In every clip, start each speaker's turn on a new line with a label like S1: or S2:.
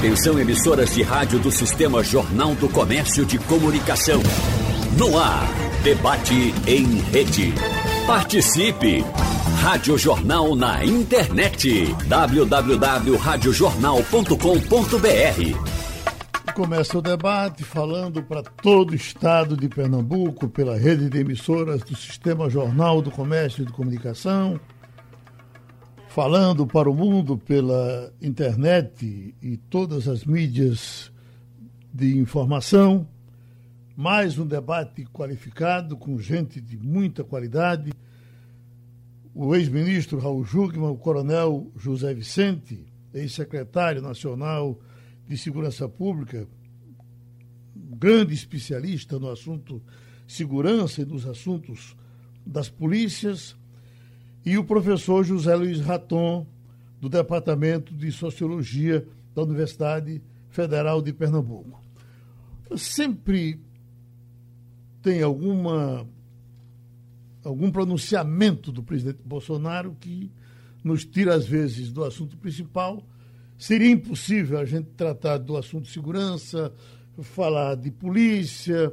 S1: Atenção emissoras de rádio do Sistema Jornal do Comércio de Comunicação. No ar, debate em rede. Participe! Rádio Jornal na internet. www.radiojornal.com.br
S2: Começa o debate falando para todo o estado de Pernambuco, pela rede de emissoras do Sistema Jornal do Comércio de Comunicação, falando para o mundo pela internet e todas as mídias de informação. Mais um debate qualificado com gente de muita qualidade. O ex-ministro Raul Jugman, o coronel José Vicente, ex-secretário nacional de Segurança Pública, grande especialista no assunto segurança e nos assuntos das polícias, e o professor José Luiz Raton, do Departamento de Sociologia da Universidade Federal de Pernambuco. Sempre tem alguma algum pronunciamento do presidente Bolsonaro que nos tira às vezes do assunto principal. Seria impossível a gente tratar do assunto de segurança, falar de polícia,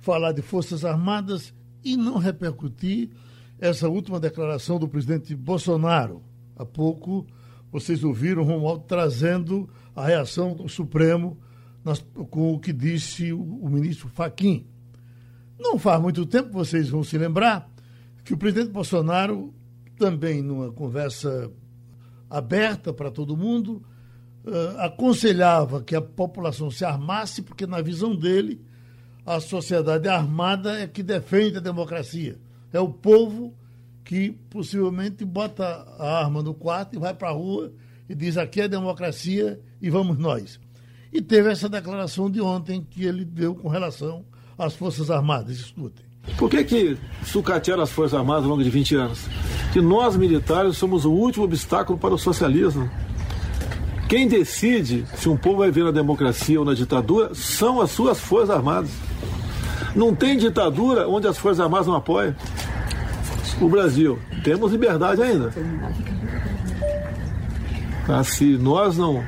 S2: falar de forças armadas e não repercutir essa última declaração do presidente Bolsonaro. Há pouco vocês ouviram Romualdo trazendo a reação do Supremo nas, com o que disse o, o ministro Faquim. Não faz muito tempo, vocês vão se lembrar, que o presidente Bolsonaro, também numa conversa aberta para todo mundo, uh, aconselhava que a população se armasse, porque, na visão dele, a sociedade armada é que defende a democracia. É o povo que possivelmente bota a arma no quarto e vai para a rua e diz aqui é democracia e vamos nós. E teve essa declaração de ontem que ele deu com relação às Forças Armadas. Escutem.
S3: Por que, que sucatearam as Forças Armadas ao longo de 20 anos? Que nós, militares, somos o último obstáculo para o socialismo. Quem decide se um povo vai ver na democracia ou na ditadura são as suas Forças Armadas. Não tem ditadura onde as Forças Armadas não apoiam. O Brasil, temos liberdade ainda. Ah, se nós não,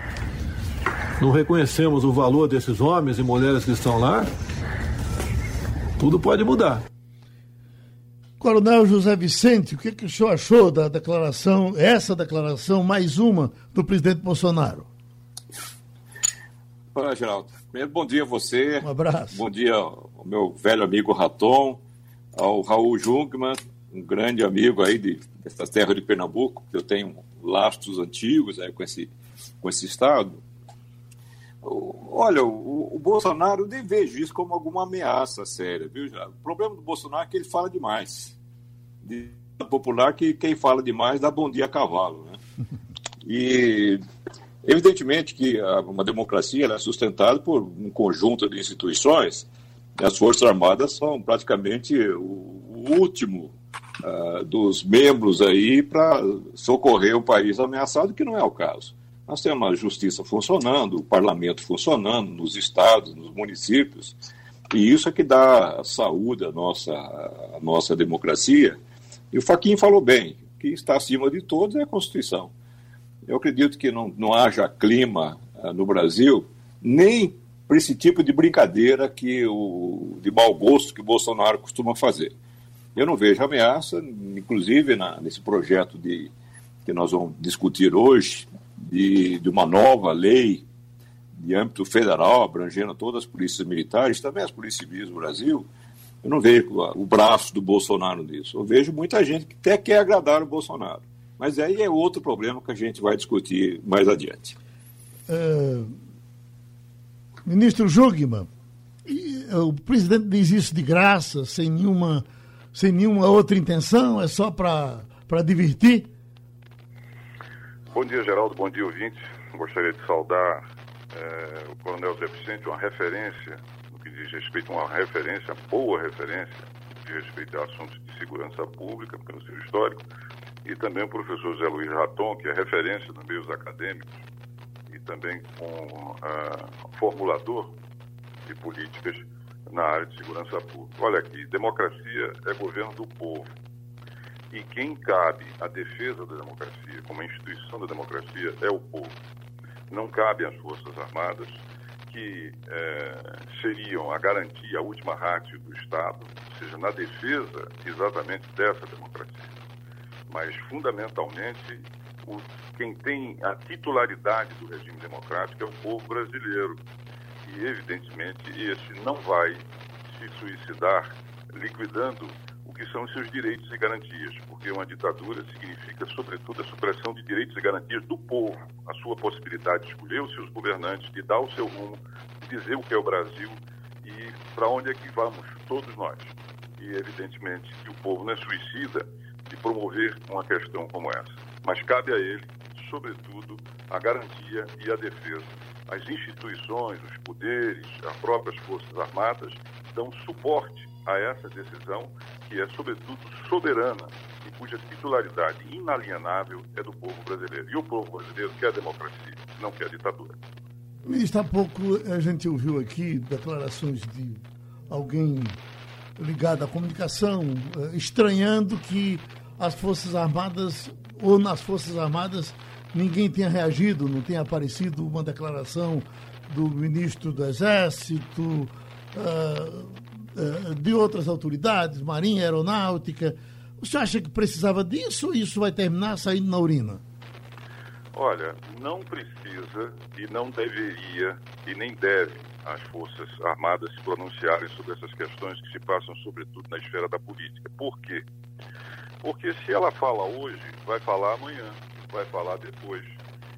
S3: não reconhecemos o valor desses homens e mulheres que estão lá, tudo pode mudar.
S2: Coronel José Vicente, o que, que o senhor achou da declaração, essa declaração, mais uma, do presidente Bolsonaro?
S4: Olá, Geraldo. Primeiro, bom dia a você.
S2: Um abraço.
S4: Bom dia ao meu velho amigo Raton, ao Raul Jungmann, um grande amigo aí de, dessa terra de Pernambuco, que eu tenho lastros antigos aí com esse, com esse estado. Olha, o, o, Bolsonaro nem vejo isso como alguma ameaça séria, viu, já? O problema do Bolsonaro é que ele fala demais. De popular que quem fala demais dá bom dia a cavalo, né? E evidentemente que uma democracia é sustentada por um conjunto de instituições. E as Forças Armadas são praticamente o último uh, dos membros aí para socorrer o país ameaçado, que não é o caso. Nós temos a justiça funcionando, o parlamento funcionando, nos estados, nos municípios, e isso é que dá saúde à nossa, à nossa democracia. E o Faquinho falou bem, que está acima de todos é a Constituição. Eu acredito que não, não haja clima uh, no Brasil, nem para esse tipo de brincadeira que o, de mau gosto que Bolsonaro costuma fazer. Eu não vejo ameaça, inclusive na, nesse projeto de, que nós vamos discutir hoje, de, de uma nova lei de âmbito federal, abrangendo todas as polícias militares, também as polícias civis do Brasil, eu não vejo o braço do Bolsonaro nisso. Eu vejo muita gente que até quer agradar o Bolsonaro. Mas aí é outro problema que a gente vai discutir mais adiante.
S2: Uh, ministro Jugman, o presidente diz isso de graça, sem nenhuma, sem nenhuma outra intenção, é só para divertir?
S5: Bom dia, Geraldo. Bom dia, ouvintes. Gostaria de saudar é, o Coronel Zé Vicente, uma referência no que diz respeito, uma referência, boa referência, diz respeito a assuntos de segurança pública, pelo seu histórico, e também o professor Zé Luiz Raton, que é referência nos meios acadêmicos e também com uh, formulador de políticas na área de segurança pública. Olha aqui, democracia é governo do povo e quem cabe a defesa da democracia, como instituição da democracia, é o povo. não cabe às Forças Armadas, que é, seriam a garantia, a última rácio do Estado, ou seja, na defesa exatamente dessa democracia. Mas, fundamentalmente, o, quem tem a titularidade do regime democrático é o povo brasileiro. Evidentemente, esse não vai se suicidar liquidando o que são seus direitos e garantias, porque uma ditadura significa, sobretudo, a supressão de direitos e garantias do povo, a sua possibilidade de escolher os seus governantes, de dar o seu rumo, de dizer o que é o Brasil e para onde é que vamos, todos nós. E, evidentemente, que o povo não é suicida de promover uma questão como essa. Mas cabe a ele, sobretudo, a garantia e a defesa. As instituições, os poderes, as próprias Forças Armadas dão suporte a essa decisão, que é, sobretudo, soberana e cuja titularidade inalienável é do povo brasileiro. E o povo brasileiro quer democracia, não quer ditadura.
S2: Ministro, há pouco a gente ouviu aqui declarações de alguém ligado à comunicação, eh, estranhando que as Forças Armadas, ou nas Forças Armadas, ninguém tenha reagido, não tenha aparecido uma declaração do ministro do Exército, uh, uh, de outras autoridades, Marinha, Aeronáutica. Senhor acha que precisava disso ou isso vai terminar saindo na urina?
S5: Olha, não precisa e não deveria e nem deve as Forças Armadas se pronunciarem sobre essas questões que se passam, sobretudo, na esfera da política. Por quê? Porque se ela fala hoje, vai falar amanhã, vai falar depois.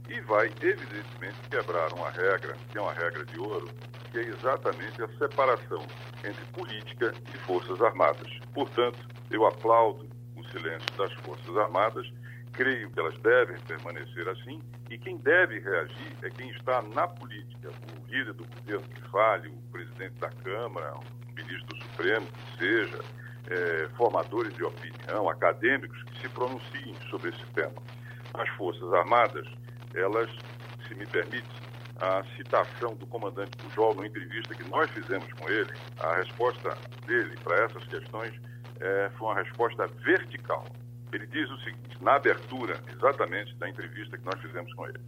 S5: E vai, evidentemente, quebrar uma regra, que é uma regra de ouro, que é exatamente a separação entre política e Forças Armadas. Portanto, eu aplaudo o silêncio das Forças Armadas, creio que elas devem permanecer assim, e quem deve reagir é quem está na política, o líder do governo que fale, o presidente da Câmara, o ministro do Supremo, que seja, é, formadores de opinião, acadêmicos que se pronunciem sobre esse tema. As Forças Armadas, elas, se me permite, a citação do comandante Pujol numa entrevista que nós fizemos com ele, a resposta dele para essas questões é, foi uma resposta vertical. Ele diz o seguinte, na abertura exatamente da entrevista que nós fizemos com ele: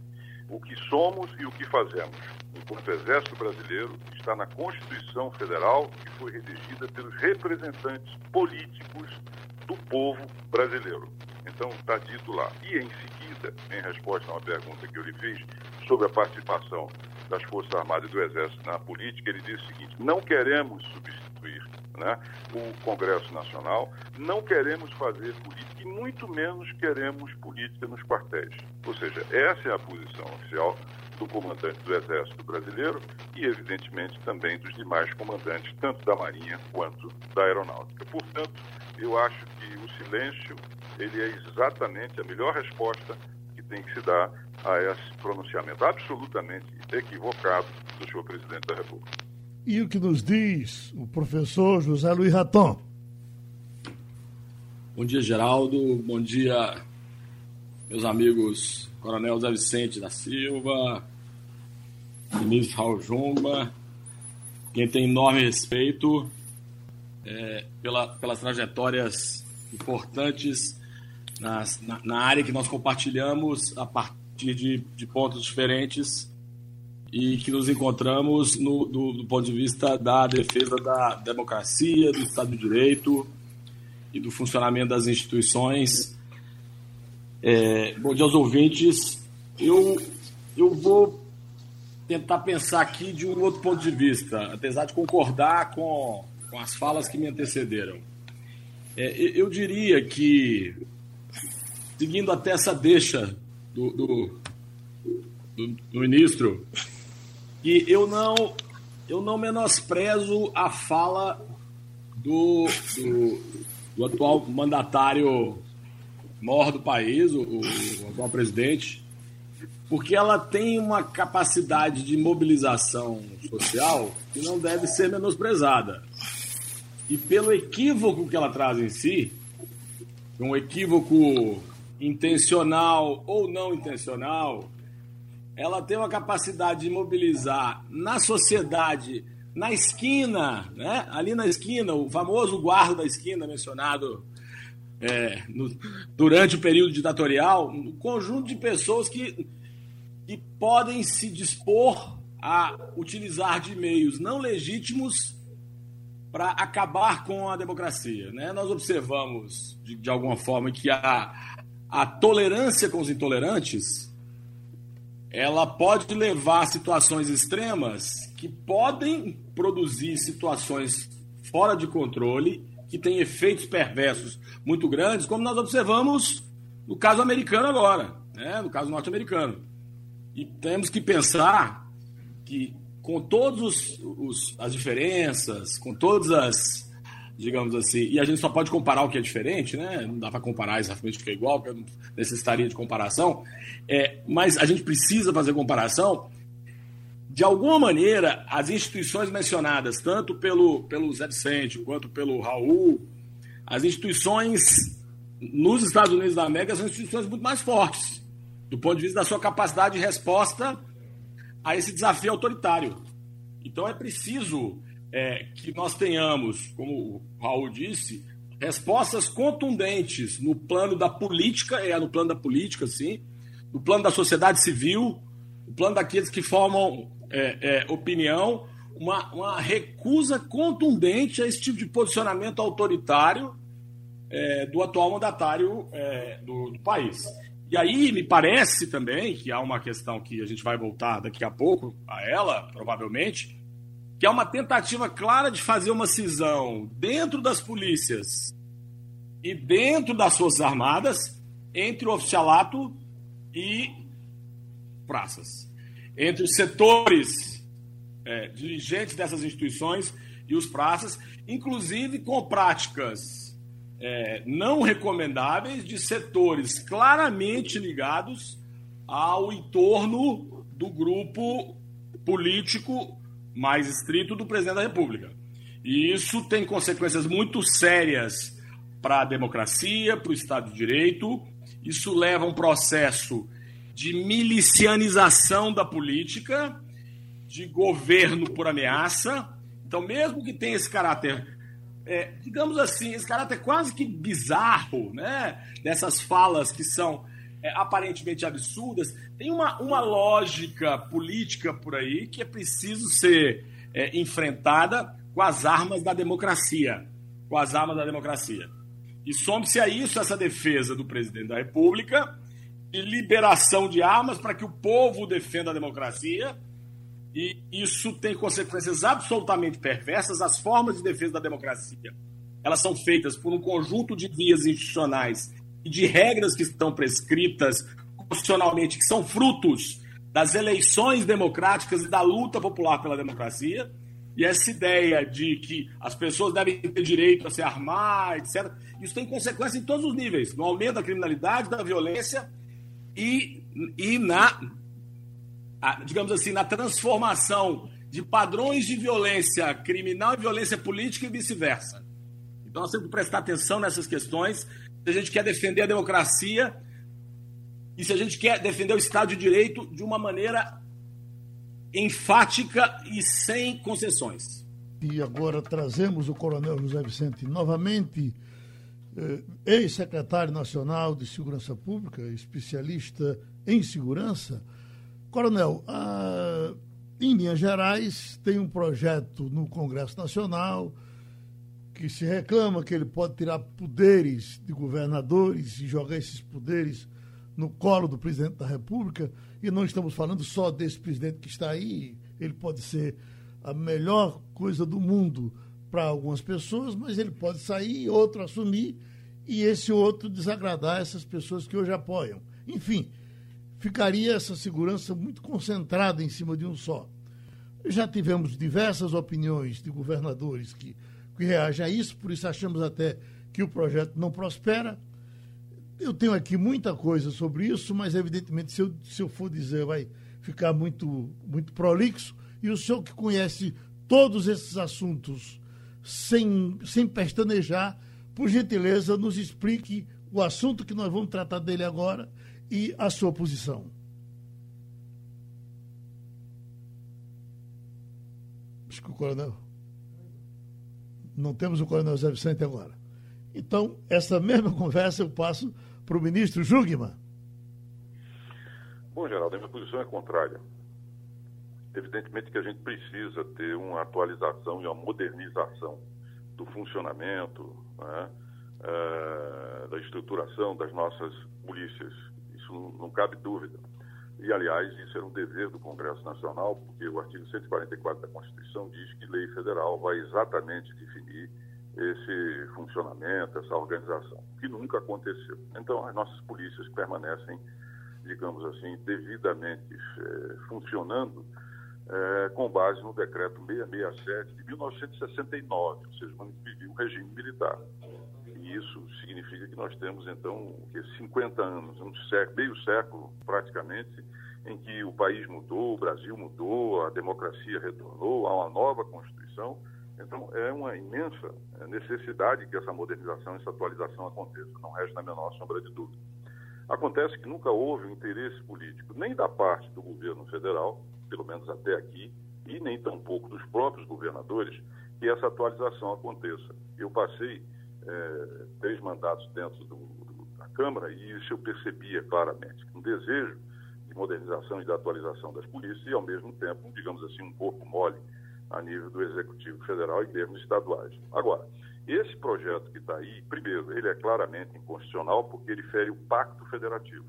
S5: o que somos e o que fazemos enquanto Exército Brasileiro está na Constituição Federal, que foi redigida pelos representantes políticos do povo brasileiro. Então, está dito lá. E, em seguida, em resposta a uma pergunta que eu lhe fiz sobre a participação das Forças Armadas e do Exército na política, ele disse o seguinte: não queremos substituir né, o Congresso Nacional, não queremos fazer política e muito menos queremos política nos quartéis. Ou seja, essa é a posição oficial do comandante do Exército Brasileiro e, evidentemente, também dos demais comandantes, tanto da Marinha quanto da Aeronáutica. Portanto, eu acho que o silêncio ele é exatamente a melhor resposta que tem que se dar a esse pronunciamento absolutamente equivocado do senhor presidente da República.
S2: E o que nos diz o professor José Luiz Raton?
S6: Bom dia, Geraldo. Bom dia, meus amigos Coronel Zé Vicente da Silva, ministro Raul Jumba, quem tem enorme respeito é, pela, pelas trajetórias importantes nas, na, na, área que nós compartilhamos a partir de, de pontos diferentes e que nos encontramos no, do, do, ponto de vista da defesa da democracia, do Estado de Direito e do funcionamento das instituições. É, bom dia aos ouvintes. Eu, eu vou tentar pensar aqui de um outro ponto de vista, apesar de concordar com, com as falas que me antecederam. É, eu diria que, seguindo até essa deixa do, do, do, do ministro, que eu não, eu não menosprezo a fala do, do, do atual mandatário maior do país, o, o atual presidente, porque ela tem uma capacidade de mobilização social que não deve ser menosprezada. E pelo equívoco que ela traz em si, um equívoco intencional ou não intencional, ela tem uma capacidade de mobilizar na sociedade, na esquina, né? ali na esquina, o famoso guarda da esquina mencionado é, no, durante o período ditatorial, um conjunto de pessoas que que podem se dispor a utilizar de meios não legítimos para acabar com a democracia. Né? Nós observamos, de, de alguma forma, que a, a tolerância com os intolerantes ela pode levar a situações extremas que podem produzir situações fora de controle, que têm efeitos perversos muito grandes, como nós observamos no caso americano agora, né? no caso norte-americano. E temos que pensar que, com todas as diferenças, com todas as, digamos assim, e a gente só pode comparar o que é diferente, né? Não dá para comparar exatamente o que é igual, porque eu necessitaria de comparação. É, mas a gente precisa fazer comparação. De alguma maneira, as instituições mencionadas, tanto pelo, pelo Zé Vicente quanto pelo Raul, as instituições nos Estados Unidos da América são instituições muito mais fortes, do ponto de vista da sua capacidade de resposta a esse desafio autoritário. Então é preciso é, que nós tenhamos, como o Raul disse, respostas contundentes no plano da política, é no plano da política, sim, no plano da sociedade civil, no plano daqueles que formam é, é, opinião, uma, uma, recusa contundente a esse tipo de posicionamento autoritário é, do atual mandatário é, do, do país. E aí me parece também que há uma questão que a gente vai voltar daqui a pouco a ela, provavelmente, que é uma tentativa clara de fazer uma cisão dentro das polícias e dentro das Forças Armadas entre o oficialato e praças. Entre os setores é, dirigentes dessas instituições e os praças, inclusive com práticas é, não recomendáveis de setores claramente ligados ao entorno do grupo político mais estrito do presidente da República. E isso tem consequências muito sérias para a democracia, para o Estado de Direito. Isso leva a um processo de milicianização da política, de governo por ameaça. Então, mesmo que tenha esse caráter, é, digamos assim, esse caráter quase que bizarro, né? Dessas falas que são é, aparentemente absurdas, tem uma, uma lógica política por aí que é preciso ser é, enfrentada com as armas da democracia. Com as armas da democracia. E some-se a isso essa defesa do presidente da República de liberação de armas para que o povo defenda a democracia. E isso tem consequências absolutamente perversas. As formas de defesa da democracia elas são feitas por um conjunto de vias institucionais de regras que estão prescritas constitucionalmente, que são frutos das eleições democráticas e da luta popular pela democracia. E essa ideia de que as pessoas devem ter direito a se armar, etc., isso tem consequência em todos os níveis, no aumento da criminalidade, da violência e, e na, digamos assim, na transformação de padrões de violência criminal e violência política e vice-versa. Então nós temos que prestar atenção nessas questões se a gente quer defender a democracia e se a gente quer defender o Estado de Direito de uma maneira enfática e sem concessões.
S2: E agora trazemos o Coronel José Vicente novamente, eh, ex-secretário nacional de Segurança Pública, especialista em segurança. Coronel, ah, em Minas Gerais tem um projeto no Congresso Nacional que se reclama que ele pode tirar poderes de governadores e jogar esses poderes no colo do presidente da República. E não estamos falando só desse presidente que está aí, ele pode ser a melhor coisa do mundo para algumas pessoas, mas ele pode sair, outro assumir e esse outro desagradar essas pessoas que hoje apoiam. Enfim, ficaria essa segurança muito concentrada em cima de um só. Já tivemos diversas opiniões de governadores que que reage a isso, por isso achamos até que o projeto não prospera. Eu tenho aqui muita coisa sobre isso, mas evidentemente se eu, se eu for dizer vai ficar muito, muito prolixo. E o senhor que conhece todos esses assuntos sem, sem pestanejar, por gentileza, nos explique o assunto que nós vamos tratar dele agora e a sua posição. Acho que o coronel. Não temos o coronel José Vicente agora. Então, essa mesma conversa eu passo para o ministro Jugman.
S5: Bom, Geraldo. A minha posição é contrária. Evidentemente que a gente precisa ter uma atualização e uma modernização do funcionamento, né, da estruturação das nossas polícias. Isso não cabe dúvida. E, aliás, isso era um dever do Congresso Nacional, porque o artigo 144 da Constituição diz que lei federal vai exatamente definir esse funcionamento, essa organização, que nunca aconteceu. Então, as nossas polícias permanecem, digamos assim, devidamente é, funcionando é, com base no decreto 667 de 1969, ou seja, quando vivia o regime militar. Isso significa que nós temos, então, 50 anos, um século, meio século praticamente, em que o país mudou, o Brasil mudou, a democracia retornou, há uma nova Constituição. Então, é uma imensa é, necessidade que essa modernização, essa atualização aconteça, não resta a menor sombra de dúvida. Acontece que nunca houve um interesse político, nem da parte do governo federal, pelo menos até aqui, e nem tampouco dos próprios governadores, que essa atualização aconteça. Eu passei é, três mandatos dentro do, do, da Câmara e isso eu percebia claramente. Um desejo de modernização e de atualização das polícias e, ao mesmo tempo, digamos assim, um corpo mole a nível do Executivo Federal e termos estaduais. Agora, esse projeto que está aí, primeiro, ele é claramente inconstitucional porque ele fere o pacto federativo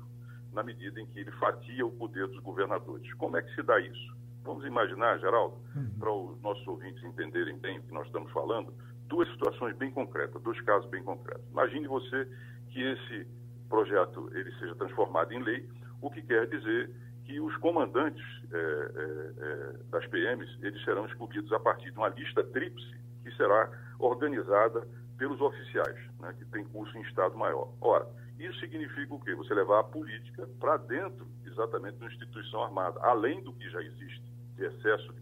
S5: na medida em que ele fatia o poder dos governadores. Como é que se dá isso? Vamos imaginar, Geraldo, uhum. para os nossos ouvintes entenderem bem o que nós estamos falando, duas situações bem concretas, dois casos bem concretos. Imagine você que esse projeto ele seja transformado em lei, o que quer dizer que os comandantes é, é, das PMs eles serão escolhidos a partir de uma lista tríplice que será organizada pelos oficiais, né, que tem curso em Estado Maior. Ora, isso significa o quê? Você levar a política para dentro, exatamente, da instituição armada, além do que já existe, de excesso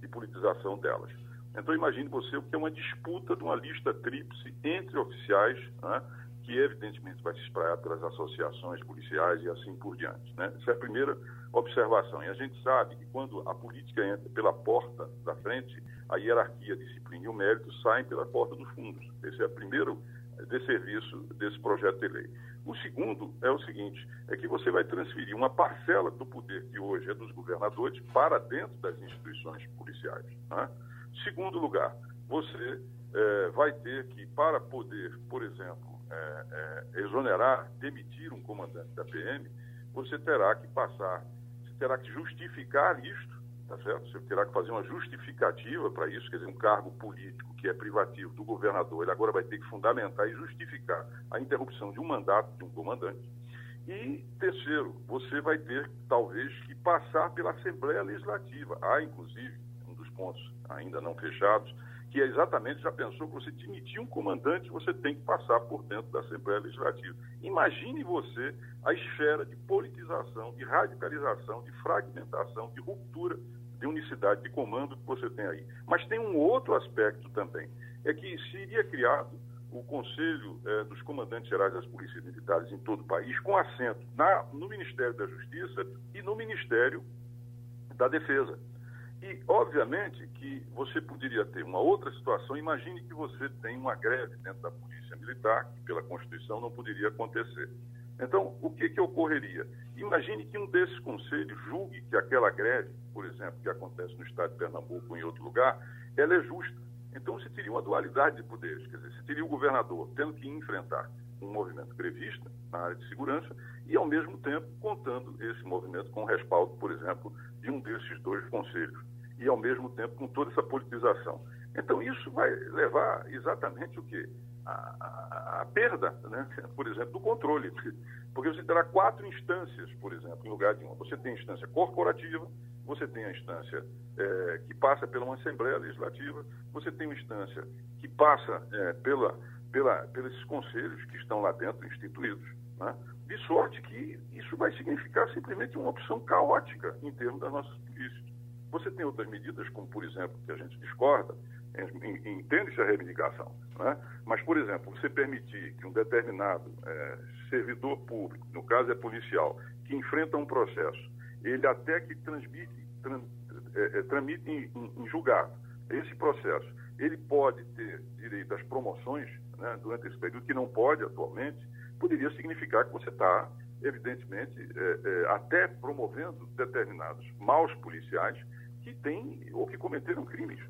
S5: de politização delas. Então, imagine você o que é uma disputa de uma lista tríplice entre oficiais, né, que evidentemente vai se espraiar pelas associações policiais e assim por diante. Né? Essa é a primeira observação. E a gente sabe que quando a política entra pela porta da frente, a hierarquia, a disciplina e o mérito saem pela porta dos fundos. Esse é o primeiro de serviço desse projeto de lei. O segundo é o seguinte, é que você vai transferir uma parcela do poder que hoje é dos governadores para dentro das instituições policiais. Né? Segundo lugar, você é, vai ter que, para poder, por exemplo, é, é, exonerar, demitir um comandante da PM, você terá que passar, você terá que justificar isto tá certo? Você terá que fazer uma justificativa para isso, quer dizer, um cargo político que é privativo do governador, ele agora vai ter que fundamentar e justificar a interrupção de um mandato de um comandante. E, terceiro, você vai ter, talvez, que passar pela Assembleia Legislativa. Há, inclusive, pontos ainda não fechados, que é exatamente, já pensou que você demitir um comandante, você tem que passar por dentro da Assembleia Legislativa. Imagine você a esfera de politização, de radicalização, de fragmentação, de ruptura de unicidade de comando que você tem aí. Mas tem um outro aspecto também, é que seria criado o Conselho eh, dos Comandantes Gerais das Polícias Militares em todo o país, com assento na, no Ministério da Justiça e no Ministério da Defesa. E, obviamente, que você poderia ter uma outra situação. Imagine que você tem uma greve dentro da Polícia Militar, que pela Constituição não poderia acontecer. Então, o que, que ocorreria? Imagine que um desses conselhos julgue que aquela greve, por exemplo, que acontece no estado de Pernambuco ou em outro lugar, ela é justa. Então, você teria uma dualidade de poderes. Quer dizer, você teria o governador tendo que enfrentar um movimento grevista na área de segurança e, ao mesmo tempo, contando esse movimento com o respaldo, por exemplo, de um desses dois conselhos e, ao mesmo tempo, com toda essa politização. Então, isso vai levar exatamente o quê? A, a, a, perda, né, por exemplo, do controle. Porque você terá quatro instâncias, por exemplo, em lugar de uma. Você tem a instância corporativa, você tem a instância é, que passa pela uma Assembleia Legislativa, você tem uma instância que passa é, pela, pela, pelos conselhos que estão lá dentro, instituídos. Né? De sorte que isso vai significar simplesmente uma opção caótica em termos das nossas polícias. Você tem outras medidas, como, por exemplo, que a gente discorda, entende-se a reivindicação, né? mas, por exemplo, você permitir que um determinado é, servidor público, no caso é policial, que enfrenta um processo, ele até que transmite, tran, é, é, tramite em, em, em, julgado esse processo, ele pode ter direito às promoções né, durante esse período, que não pode atualmente, poderia significar que você está evidentemente, é, é, até promovendo determinados maus policiais que têm ou que cometeram crimes.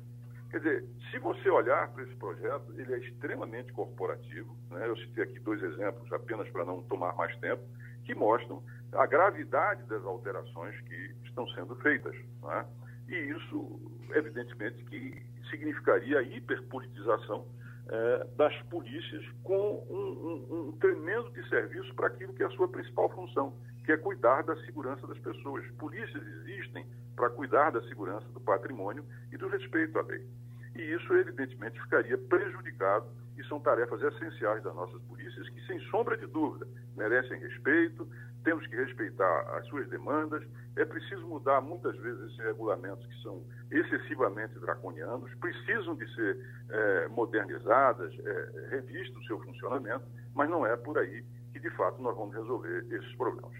S5: Quer dizer, se você olhar para esse projeto, ele é extremamente corporativo. Né? Eu citei aqui dois exemplos, apenas para não tomar mais tempo, que mostram a gravidade das alterações que estão sendo feitas. Né? E isso, evidentemente, que significaria a hiperpolitização é, das polícias com um, um, um tremendo desserviço para aquilo que é a sua principal função, que é cuidar da segurança das pessoas. Polícias existem para cuidar da segurança do patrimônio e do respeito à lei. E isso, evidentemente, ficaria prejudicado e são tarefas essenciais das nossas polícias que, sem sombra de dúvida, merecem respeito, temos que respeitar as suas demandas, é preciso mudar muitas vezes esses regulamentos que são excessivamente draconianos, precisam de ser é, modernizadas, é, revisto o seu funcionamento, mas não é por aí que, de fato, nós vamos resolver esses problemas.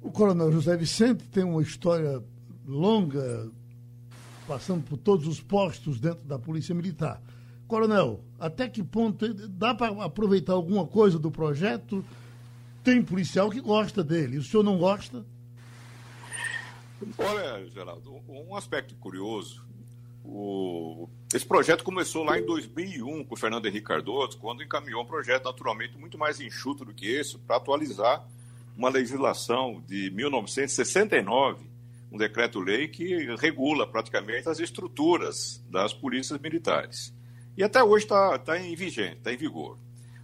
S2: O coronel José Vicente tem uma história longa, passando por todos os postos dentro da Polícia Militar. Coronel, até que ponto dá para aproveitar alguma coisa do projeto? Tem policial que gosta dele. O senhor não gosta?
S4: Olha, Geraldo, um aspecto curioso. O... Esse projeto começou lá em 2001 com o Fernando Henrique Cardoso, quando encaminhou um projeto naturalmente muito mais enxuto do que esse, para atualizar uma legislação de 1969, um decreto-lei que regula praticamente as estruturas das polícias militares. E até hoje está tá em vigente, está em vigor.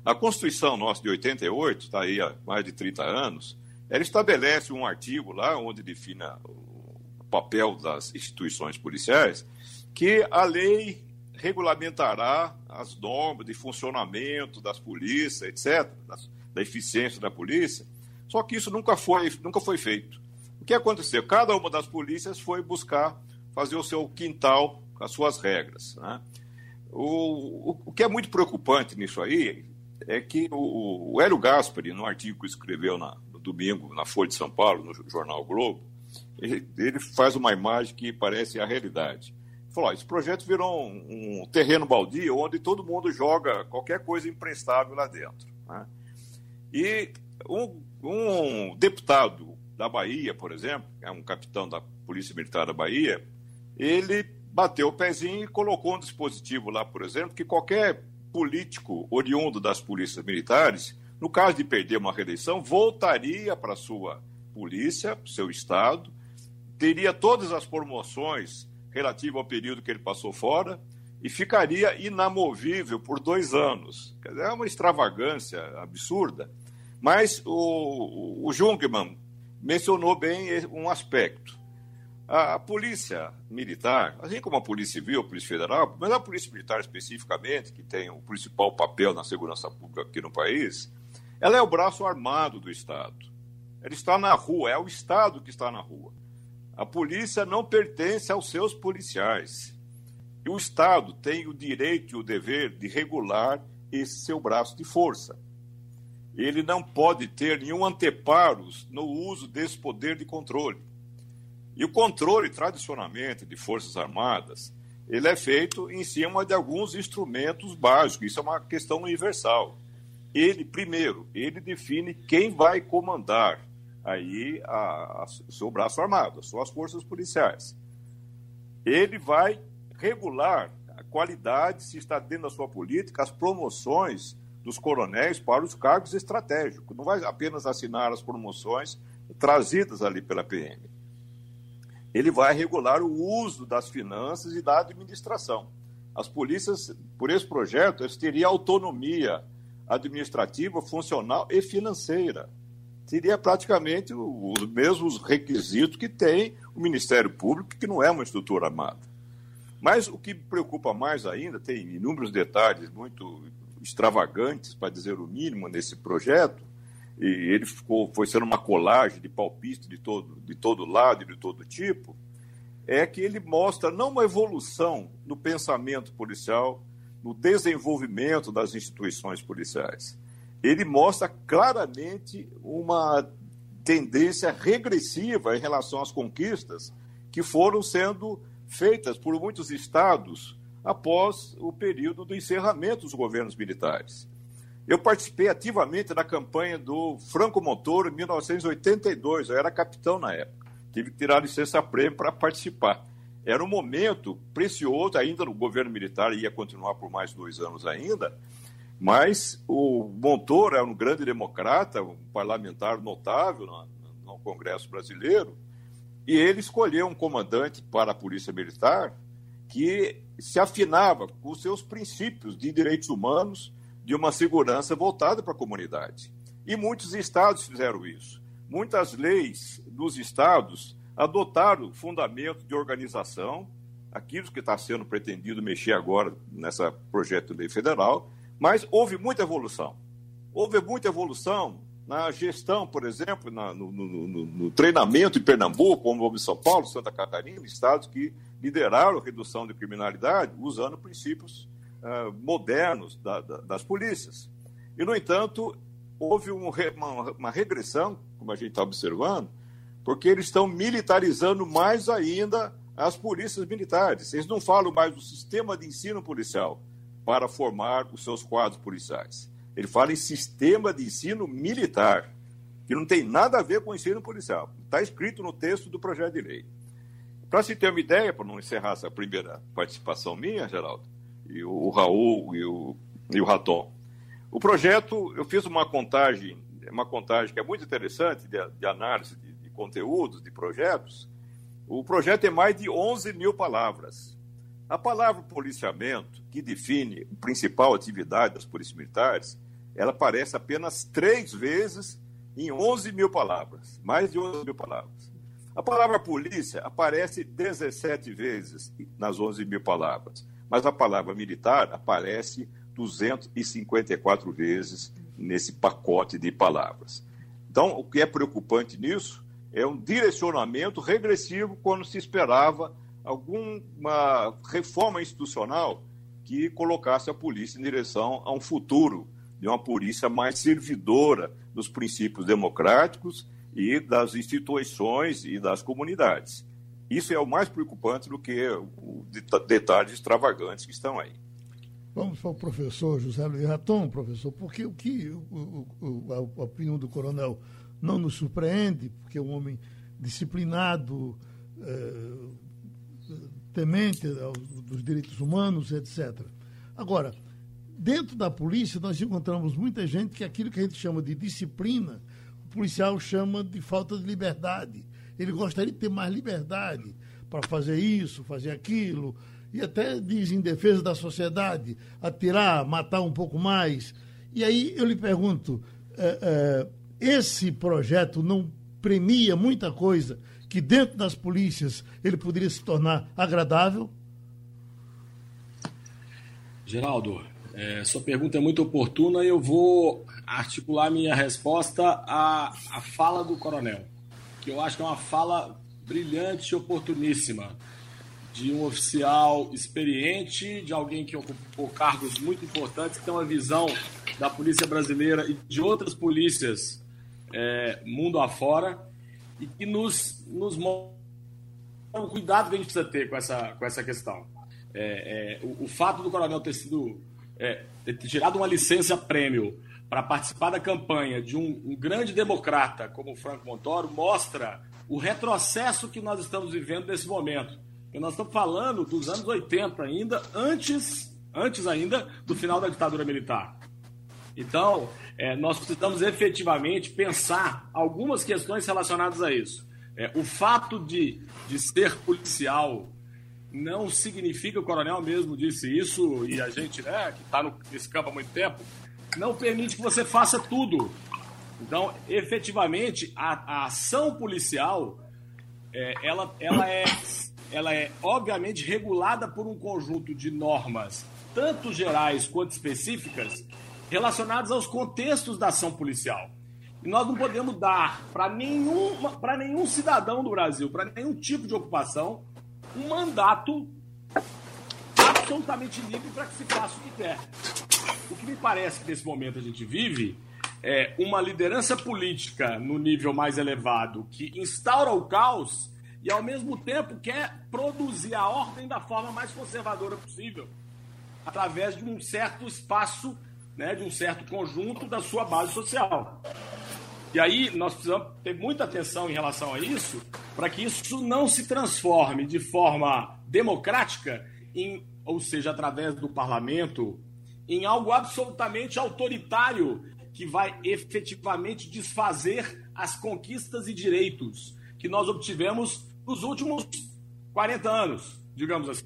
S4: A Constituição nossa de 88, está aí há mais de 30 anos, ela estabelece um artigo lá onde define o papel das instituições policiais, que a lei regulamentará as normas de funcionamento das polícias, etc., da eficiência da polícia. Só que isso nunca foi, nunca foi feito. O que aconteceu? Cada uma das polícias foi buscar fazer o seu quintal com as suas regras. Né? O, o, o, que é muito preocupante nisso aí é que o, o Hélio Gaspari, no artigo que escreveu na, no domingo na Folha de São Paulo, no jornal Globo, ele, ele faz uma imagem que parece a realidade. Ele falou: esse projeto virou um, um, terreno baldio onde todo mundo joga qualquer coisa imprestável lá dentro. Né? E um, um deputado da Bahia, por exemplo, é um capitão da Polícia Militar da Bahia, ele bateu o pezinho e colocou um dispositivo lá, por exemplo, que qualquer político oriundo das polícias militares, no caso de perder uma reeleição, voltaria para sua polícia, seu estado, teria todas as promoções relativas ao período que ele passou fora e ficaria inamovível por dois anos. É uma extravagância absurda. Mas o, o Jungmann mencionou bem um aspecto. A, polícia militar, assim como a polícia civil, a polícia federal, mas a polícia militar especificamente, que tem o principal papel na segurança pública aqui no país, ela é o braço armado do Estado. Ela está na rua, é o Estado que está na rua. A polícia não pertence aos seus policiais. E o Estado tem o direito e o dever de regular esse seu braço de força. Ele não pode ter nenhum anteparo no uso desse poder de controle. E o controle, tradicionalmente, de Forças Armadas, ele é feito em cima de alguns instrumentos básicos. Isso é uma questão universal. Ele, primeiro, ele define quem vai comandar aí o seu braço armado, as suas forças policiais. Ele vai regular a qualidade, se está dentro da sua política, as promoções dos coronéis para os cargos estratégicos. Não vai apenas assinar as promoções trazidas ali pela PM ele vai regular o uso das finanças e da administração. As polícias, por esse projeto, eles teriam autonomia administrativa, funcional e financeira. Teria praticamente os mesmos requisitos que tem o Ministério Público, que não é uma estrutura armada. Mas o que me preocupa mais ainda, tem inúmeros detalhes muito extravagantes, para dizer o mínimo, nesse projeto, e ele ficou, foi sendo uma colagem de palpite de todo, de todo lado e de todo tipo, é que ele mostra não uma evolução no pensamento policial, no desenvolvimento das instituições policiais. Ele mostra claramente uma tendência regressiva em relação às conquistas que foram sendo feitas por muitos estados após o período do encerramento dos governos militares. Eu participei ativamente da campanha do Franco Montoro em 1982, eu era capitão na época. Tive que tirar licença-prêmio para participar. Era um momento precioso, ainda no governo militar, ia continuar por mais dois anos ainda, mas o Montoro era um grande democrata, um parlamentar notável no, no Congresso brasileiro, e ele escolheu um comandante para a Polícia Militar que se afinava com os seus princípios de direitos humanos, de uma segurança voltada para a comunidade. E muitos estados fizeram isso. Muitas leis dos estados adotaram fundamento de organização, aquilo que está sendo pretendido mexer agora nessa projeto de lei federal, mas houve muita evolução. Houve muita evolução na gestão, por exemplo, na, no, no, no, no, treinamento em Pernambuco, como em São Paulo, Santa Catarina, estados que lideraram a redução de criminalidade usando princípios uh, modernos da, da, das polícias. E, no entanto, houve um, uma, uma regressão, como a gente está observando, porque eles estão militarizando mais ainda as polícias militares. Eles não falam mais do sistema de ensino policial para formar os seus quadros policiais. Ele fala em sistema de ensino militar, que não tem nada a ver com o ensino policial. Está escrito no texto do projeto de lei. Para se ter uma ideia, para não encerrar essa primeira participação minha, Geraldo, e o Raul e o, e o Raton, o projeto, eu fiz uma contagem, uma contagem que é muito interessante de, de análise de, de conteúdos, de projetos. O projeto tem mais de 11 mil palavras. A palavra policiamento, que define a principal atividade das polícias militares, ela aparece apenas três vezes em 11 mil palavras, mais de 11 mil palavras. A palavra polícia aparece 17 vezes nas 11 mil palavras, mas a palavra militar aparece 254 vezes nesse pacote de palavras. Então, o que é preocupante nisso é um direcionamento regressivo quando se esperava alguma reforma institucional que colocasse a polícia em direção a um futuro de uma polícia mais servidora dos princípios democráticos e das instituições e das comunidades. Isso é o mais preocupante do que os detalhes extravagantes que estão aí.
S2: Vamos para o professor José Luiz Raton, professor, porque o que o, o, a opinião do coronel não nos surpreende, porque é um homem disciplinado, é, temente dos direitos humanos, etc. Agora, Dentro da polícia, nós encontramos muita gente que aquilo que a gente chama de disciplina, policial chama de falta de liberdade. Ele gostaria de ter mais liberdade para fazer isso, fazer aquilo, e até diz em defesa da sociedade, atirar, matar um pouco mais. E aí eu lhe pergunto: é, é, esse projeto não premia muita coisa que dentro das polícias ele poderia se tornar agradável?
S6: Geraldo, é, sua pergunta é muito oportuna e eu vou articular minha resposta à, à fala do coronel, que eu acho que é uma fala brilhante e oportuníssima de um oficial experiente, de alguém que ocupou cargos muito importantes, que tem uma visão da polícia brasileira e de outras polícias é, mundo afora, e que nos, nos mostra o cuidado que a gente precisa ter com essa, com essa questão. É, é, o, o fato do coronel ter sido é, ter tirado uma licença prêmio para participar da campanha de um, um, grande democrata como o Franco Montoro mostra o retrocesso que nós estamos vivendo nesse momento. Porque nós estamos falando dos anos 80 ainda, antes, antes ainda do final da ditadura militar. Então, é, nós precisamos efetivamente pensar algumas questões relacionadas a isso. É, o fato de, de ser policial não significa, o coronel mesmo disse isso, e a gente, né, que está nesse campo há muito tempo, não permite que você faça tudo. Então, efetivamente, a, a ação policial, é, ela, ela, é, ela é obviamente regulada por um conjunto de normas, tanto gerais quanto específicas, relacionadas aos contextos da ação policial. E nós não podemos dar para nenhum, nenhum cidadão do Brasil, para nenhum tipo de ocupação, um mandato absolutamente livre para que se faça o que quer. O que me parece que nesse momento a gente vive é uma liderança política no nível mais elevado que instaura o caos e ao mesmo tempo quer produzir a ordem da forma mais conservadora possível, através de um certo espaço né, de um certo conjunto da sua base social. E aí nós precisamos ter muita atenção em relação a isso, para que isso não se transforme de forma democrática, em, ou seja, através do parlamento, em algo absolutamente autoritário que vai efetivamente desfazer as conquistas e direitos que nós obtivemos nos últimos 40 anos, digamos assim.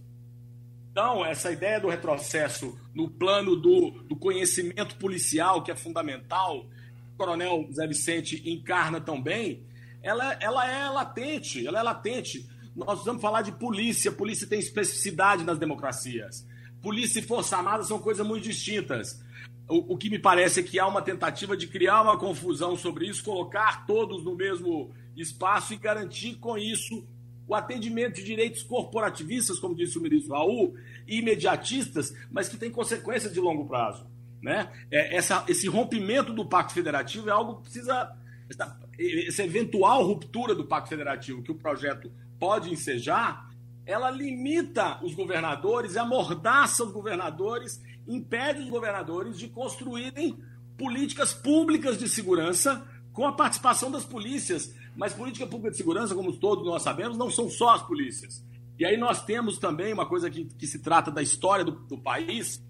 S6: Então, essa ideia do retrocesso no plano do, do conhecimento policial, que é fundamental, o Coronel Zé Vicente encarna também, ela, ela é latente, ela é latente. Nós precisamos falar de polícia, polícia tem especificidade nas democracias. Polícia e Força Armada são coisas muito distintas. O, o, que me parece é que há uma tentativa de criar uma confusão sobre isso, colocar todos no mesmo espaço e garantir com isso o atendimento de direitos corporativistas, como disse o ministro Raul, e imediatistas, mas que tem consequências de longo prazo. Né? É, essa, esse rompimento do Pacto Federativo é algo que precisa. Essa, essa eventual ruptura do Pacto Federativo que o projeto pode ensejar, ela limita os governadores, amordaça os governadores, impede os governadores de construírem políticas públicas de segurança com a participação das polícias. Mas política pública de segurança, como todos nós sabemos, não são só as polícias. E aí nós temos também uma coisa que, que se trata da história do, do país.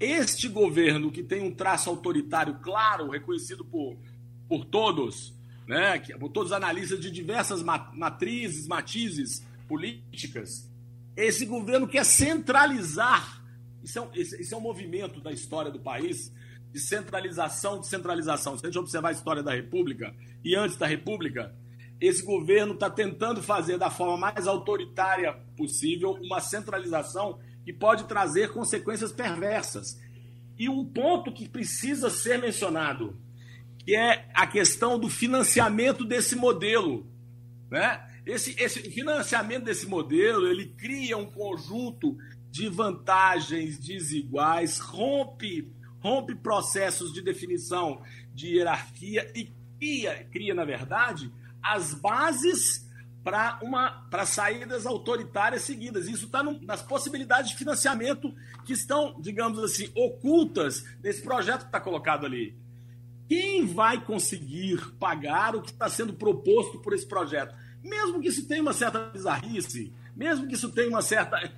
S6: Este governo que tem um traço autoritário claro, reconhecido por, por todos, né, por todos os analistas de diversas matrizes, matizes políticas, esse governo quer centralizar. Isso é, um, é um movimento da história do país de centralização, de centralização. Se a gente observar a história da República e antes da República, esse governo está tentando fazer da forma mais autoritária possível uma centralização que pode trazer consequências perversas. E um ponto que precisa ser mencionado, que é a questão do financiamento desse modelo. Né? Esse, esse financiamento desse modelo, ele cria um conjunto de vantagens desiguais, rompe, rompe processos de definição de hierarquia e cria, cria na verdade, as bases para uma para saídas autoritárias seguidas. Isso está nas possibilidades de financiamento que estão, digamos assim, ocultas nesse projeto que está colocado ali. Quem vai conseguir pagar o que está sendo proposto por esse projeto? Mesmo que isso tenha uma certa bizarrice, mesmo que isso tenha uma certa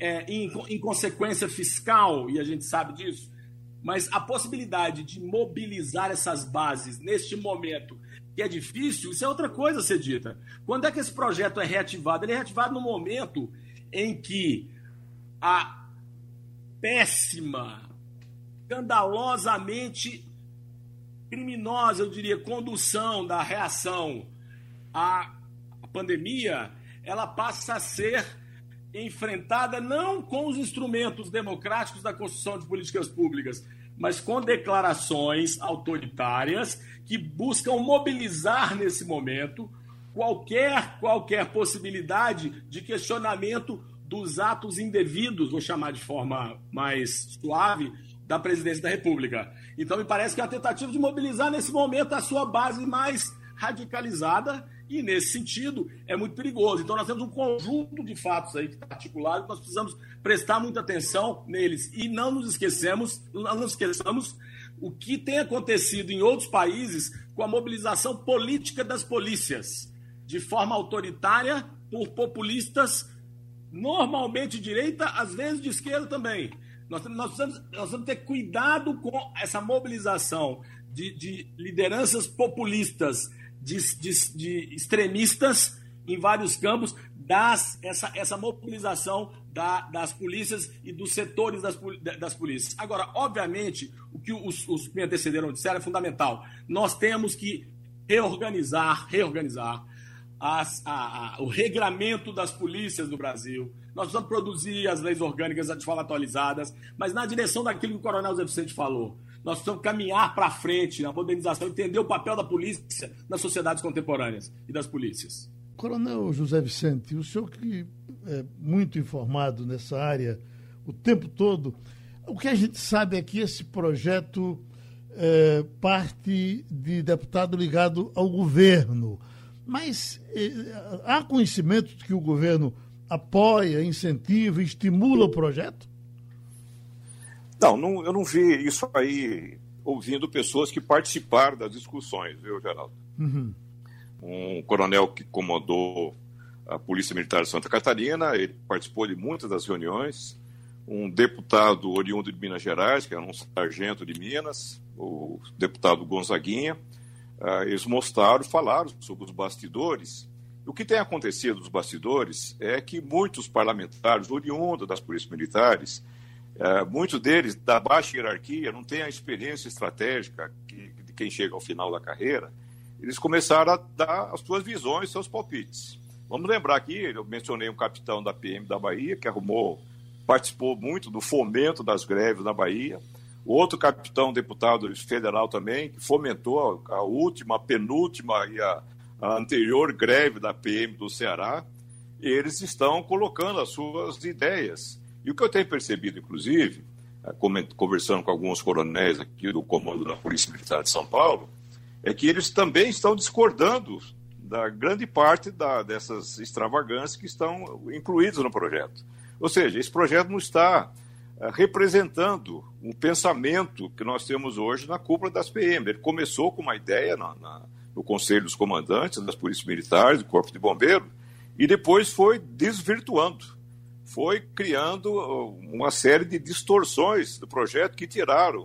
S6: é, inconsequência fiscal, e a gente sabe disso, mas a possibilidade de mobilizar essas bases neste momento que é difícil, isso é outra coisa a ser dita. Quando é que esse projeto é reativado? Ele é reativado no momento em que a péssima, escandalosamente criminosa, eu diria, condução da reação à pandemia, ela passa a ser enfrentada não com os instrumentos democráticos da construção de políticas públicas, mas com declarações autoritárias que buscam mobilizar nesse momento qualquer qualquer possibilidade de questionamento dos atos indevidos, vou chamar de forma mais suave, da presidência da República. Então me parece que é a tentativa de mobilizar nesse momento a sua base mais radicalizada e, nesse sentido, é muito perigoso. Então, nós temos um conjunto de fatos aí que está articulado, nós precisamos prestar muita atenção neles. E não nos esquecemos, não nos esqueçamos o que tem acontecido em outros países com a mobilização política das polícias, de forma autoritária, por populistas, normalmente de direita, às vezes de esquerda também. Nós, nós, precisamos, nós precisamos ter cuidado com essa mobilização de, de lideranças populistas de, de, de extremistas em vários campos, das, essa, essa mobilização da, das polícias e dos setores das, das polícias. Agora, obviamente, o que os, os que me antecederam disseram é fundamental. Nós temos que reorganizar, reorganizar as, a, a, o regramento das polícias no Brasil. Nós precisamos produzir as leis orgânicas de forma atualizadas, mas na direção daquilo que o Coronel Zé Vicente falou. Nós precisamos caminhar para frente na modernização, entender o papel da polícia nas sociedades contemporâneas e das polícias.
S2: Coronel José Vicente, o senhor que é muito informado nessa área o tempo todo, o que a gente sabe é que esse projeto é, parte de deputado ligado ao governo. Mas é, há conhecimento de que o governo apoia, incentiva, estimula o projeto?
S4: Não, não, eu não vi isso aí ouvindo pessoas que participaram das discussões, viu, Geraldo? Uhum. Um coronel que comandou a Polícia Militar de Santa Catarina, ele participou de muitas das reuniões. Um deputado oriundo de Minas Gerais, que era um sargento de Minas, o deputado Gonzaguinha, uh, eles mostraram, falaram sobre os bastidores. O que tem acontecido nos bastidores é que muitos parlamentares, oriundos das polícias militares, uh, muitos deles da baixa hierarquia, não têm a experiência estratégica que, de quem chega ao final da carreira, eles começaram a dar as suas visões, seus palpites. Vamos lembrar aqui, eu mencionei um capitão da PM da Bahia, que arrumou, participou muito do fomento das greves na Bahia. Outro capitão deputado federal também, que fomentou a, última, a penúltima e a, a anterior greve da PM do Ceará. Eles estão colocando as suas ideias. E o que eu tenho percebido, inclusive, eh, conversando com alguns coronéis aqui do comando da Polícia Militar de São Paulo, é que eles também estão discordando da grande parte da, dessas extravagâncias que estão incluídas no projeto. Ou seja, esse projeto não está uh, representando o pensamento que nós temos hoje na cúpula das PM. Ele começou com uma ideia na, na, no Conselho dos Comandantes das Polícias Militares, do Corpo de Bombeiro, e depois foi desvirtuando, foi criando uma série de distorções do projeto que tiraram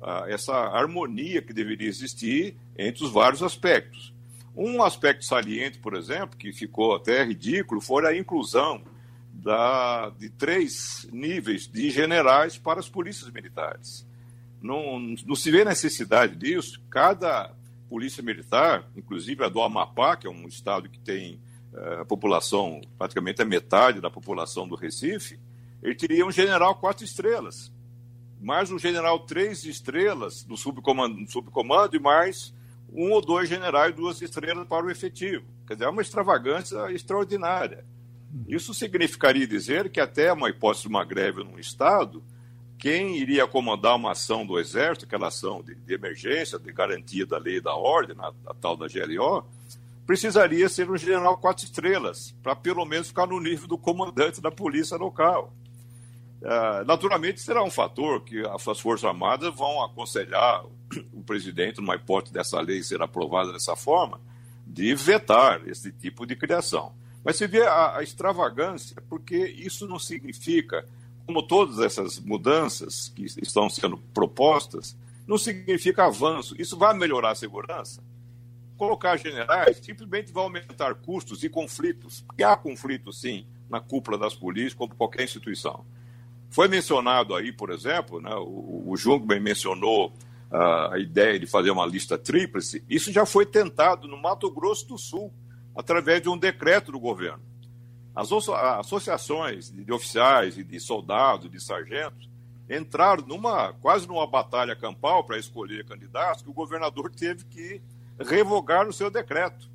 S4: uh, essa harmonia que deveria existir entre os vários aspectos. Um aspecto saliente, por exemplo, que ficou até ridículo, foi a inclusão da, de três níveis de generais para as polícias militares. Não, não se vê necessidade disso. Cada polícia militar, inclusive a do Amapá, que é um estado que tem a população, praticamente a metade da população do Recife, ele teria um general quatro estrelas, mais um general três estrelas no subcomando, subcomando e mais um ou dois generais, duas estrelas para o efetivo. Quer dizer, é uma extravagância extraordinária. Isso significaria dizer que até uma hipótese de uma greve num Estado, quem iria comandar uma ação do Exército, aquela ação de, de emergência, de garantia da lei e da ordem, a, a tal da GLO, precisaria ser um general quatro estrelas, para pelo menos ficar no nível do comandante da polícia local. Uh, naturalmente, será um fator que as Forças Armadas vão aconselhar o presidente, numa hipótese dessa lei ser aprovada dessa forma, de vetar esse tipo de criação. Mas se vê a, a extravagância, porque isso não significa, como todas essas mudanças que estão sendo propostas, não significa avanço. Isso vai melhorar a segurança? Colocar generais simplesmente vai aumentar custos e conflitos, porque há conflitos, sim, na cúpula das polícias, como qualquer instituição. Foi mencionado aí, por exemplo, né, o, o Jungmann mencionou uh, a ideia de fazer uma lista tríplice. Isso já foi tentado no Mato Grosso do Sul, através de um decreto do governo. As associações de oficiais e de soldados, de sargentos, entraram numa quase numa batalha campal para escolher candidatos que o governador teve que revogar o seu decreto.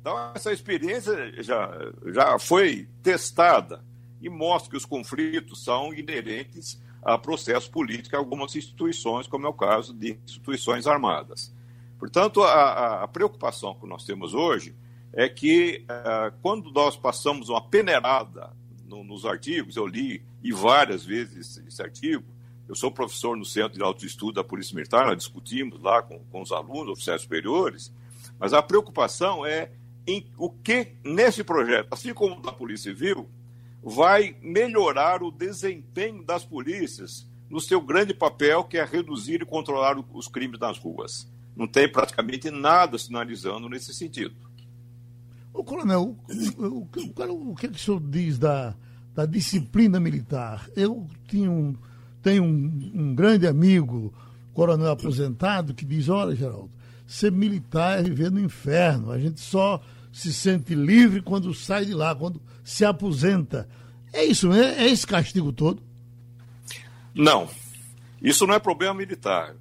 S4: Então, essa experiência já, já foi testada e mostra que os conflitos são inerentes a processo político em algumas instituições, como é o caso de instituições armadas. Portanto, a, a preocupação que nós temos hoje é que uh, quando nós passamos uma peneirada no, nos artigos, eu li e várias vezes esse artigo, eu sou professor no Centro de Autoestudo da Polícia Militar, nós discutimos lá com, com os alunos, oficiais superiores, mas a preocupação é em o que nesse projeto, assim como da Polícia Civil, vai melhorar o desempenho das polícias no seu grande papel, que é reduzir e controlar os crimes nas ruas. Não tem praticamente nada sinalizando nesse sentido.
S2: O coronel, o, o, o, o que, é que o senhor diz da, da disciplina militar? Eu tinha um, tenho um, um grande amigo, coronel aposentado, que diz: olha, Geraldo, ser militar é viver no inferno. A gente só se sente livre quando sai de lá, quando se aposenta. É isso, né? É esse castigo todo?
S4: Não. Isso não é problema militar.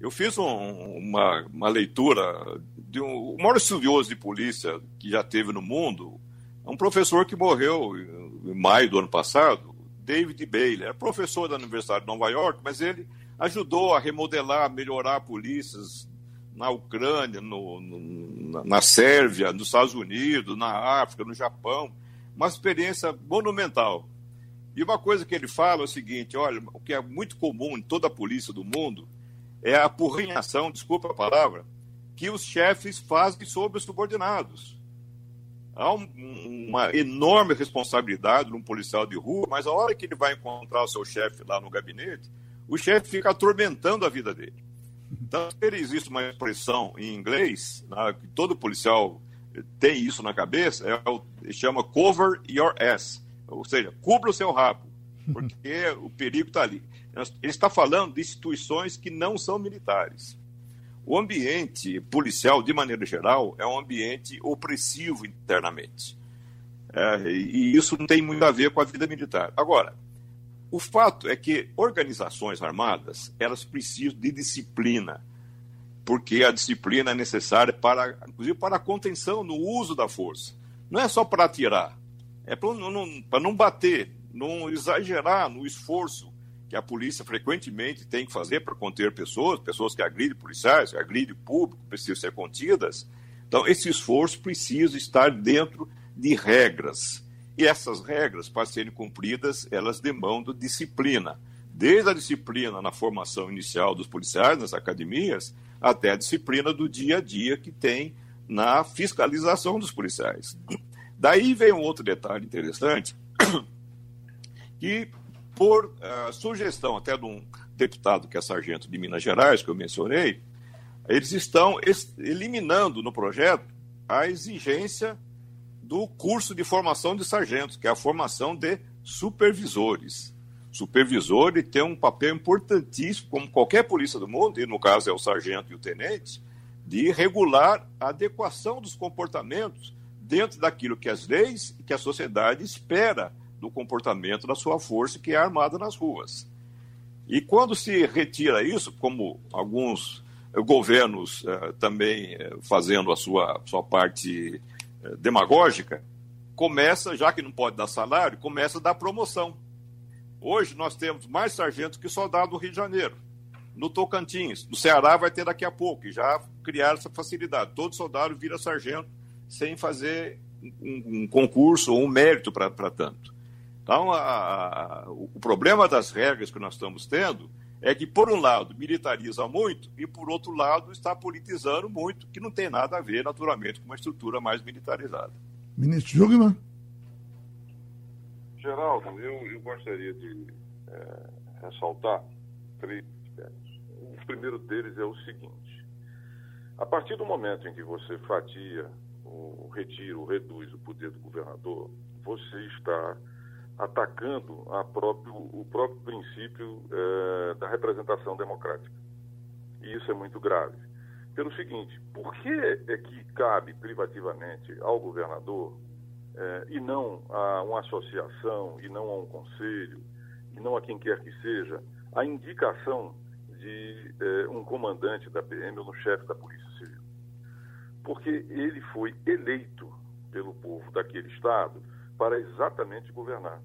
S4: Eu fiz um, uma, uma, leitura de um, o maior estudioso de polícia que já teve no mundo, um professor que morreu em maio do ano passado, David Bailey. Era professor da Universidade de Nova York, mas ele ajudou a remodelar, melhorar polícias na Ucrânia, no, no, na Sérvia, nos Estados Unidos, na África, no Japão uma experiência monumental. E uma coisa que ele fala é o seguinte: olha, o que é muito comum em toda a polícia do mundo é a apurrinhação, desculpa a palavra, que os chefes fazem sobre os subordinados. Há um, uma enorme responsabilidade num policial de rua, mas a hora que ele vai encontrar o seu chefe lá no gabinete, o chefe fica atormentando a vida dele. Então, existe uma expressão em inglês, né, que todo policial tem isso na cabeça, é o, chama cover your ass, ou seja, cubra o seu rabo, porque o perigo está ali. Ele está falando de instituições que não são militares. O ambiente policial, de maneira geral, é um ambiente opressivo internamente. É, e isso não tem muito a ver com a vida militar. Agora, o fato é que organizações armadas, elas precisam de disciplina, porque a disciplina é necessária para, inclusive, para a contenção no uso da força. Não é só para atirar, é para não, para não bater, não exagerar no esforço que a polícia frequentemente tem que fazer para conter pessoas, pessoas que agridem policiais, que agridem público, precisam ser contidas. Então, esse esforço precisa estar dentro de regras. E essas regras, para serem cumpridas, elas demandam disciplina. Desde a disciplina na formação inicial dos policiais, nas academias, até a disciplina do dia a dia que tem na fiscalização dos policiais. Daí vem um outro detalhe interessante, que por uh, sugestão até de um deputado que é sargento de Minas Gerais, que eu mencionei, eles estão eliminando no projeto a exigência do curso de formação de sargentos, que é a formação de supervisores. Supervisor ele tem um papel importantíssimo, como qualquer polícia do mundo, e no caso é o sargento e o tenente, de regular a adequação dos comportamentos dentro daquilo que as leis e que a sociedade espera do comportamento da sua força que é armada nas ruas. E quando se retira isso, como alguns governos eh, também eh, fazendo a sua, sua parte eh, demagógica, começa, já que não pode dar salário, começa a dar promoção. Hoje nós temos mais sargentos que soldados do Rio de Janeiro. No Tocantins, no Ceará vai ter daqui a pouco, e já criaram essa facilidade. Todo soldado vira sargento sem fazer um, um concurso ou um mérito para tanto. Então, a, a, o problema das regras que nós estamos tendo é que, por um lado, militariza muito e, por outro lado, está politizando muito, que não tem nada a ver, naturalmente, com uma estrutura mais militarizada.
S2: Ministro Jugman?
S5: Geraldo, eu, eu gostaria de é, ressaltar três aspectos. O primeiro deles é o seguinte: a partir do momento em que você fatia, o retira, reduz o poder do governador, você está atacando próprio, o próprio princípio é, da representação democrática. E isso é muito grave. Pelo seguinte, por que é que cabe privativamente ao governador é, e não a uma associação, e não a um conselho, e não a quem quer que seja, a indicação de é, um comandante da PM ou no chefe da Polícia Civil? Porque ele foi eleito pelo povo daquele Estado para exatamente governar.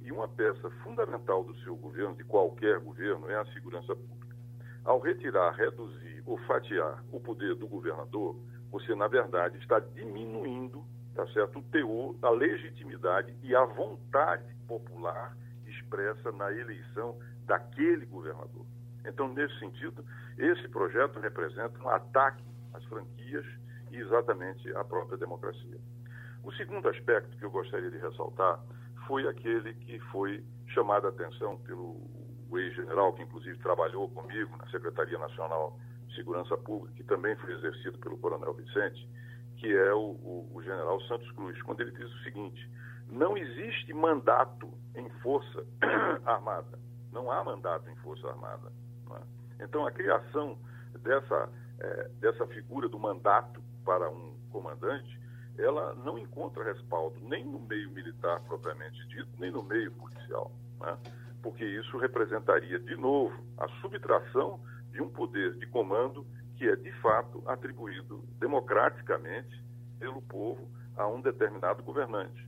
S5: E uma peça fundamental do seu governo, de qualquer governo, é a segurança pública. Ao retirar, reduzir ou fatiar o poder do governador, você, na verdade, está diminuindo tá certo, o teor, a legitimidade e a vontade popular expressa na eleição daquele governador. Então, nesse sentido, esse projeto representa um ataque às franquias e exatamente à própria democracia. O segundo aspecto que eu gostaria de ressaltar foi aquele que foi chamado a atenção pelo ex-general, que inclusive trabalhou comigo na Secretaria Nacional de Segurança Pública, que também foi exercido pelo Coronel Vicente, que é o, o, o general Santos Cruz, quando ele diz o seguinte: não existe mandato em força armada. Não há mandato em força armada. É? Então, a criação dessa, é, dessa figura do mandato para um comandante ela não encontra respaldo nem no meio militar propriamente dito, nem no meio policial, né? porque isso representaria, de novo, a subtração de um poder de comando que é, de fato, atribuído democraticamente pelo povo a um determinado governante.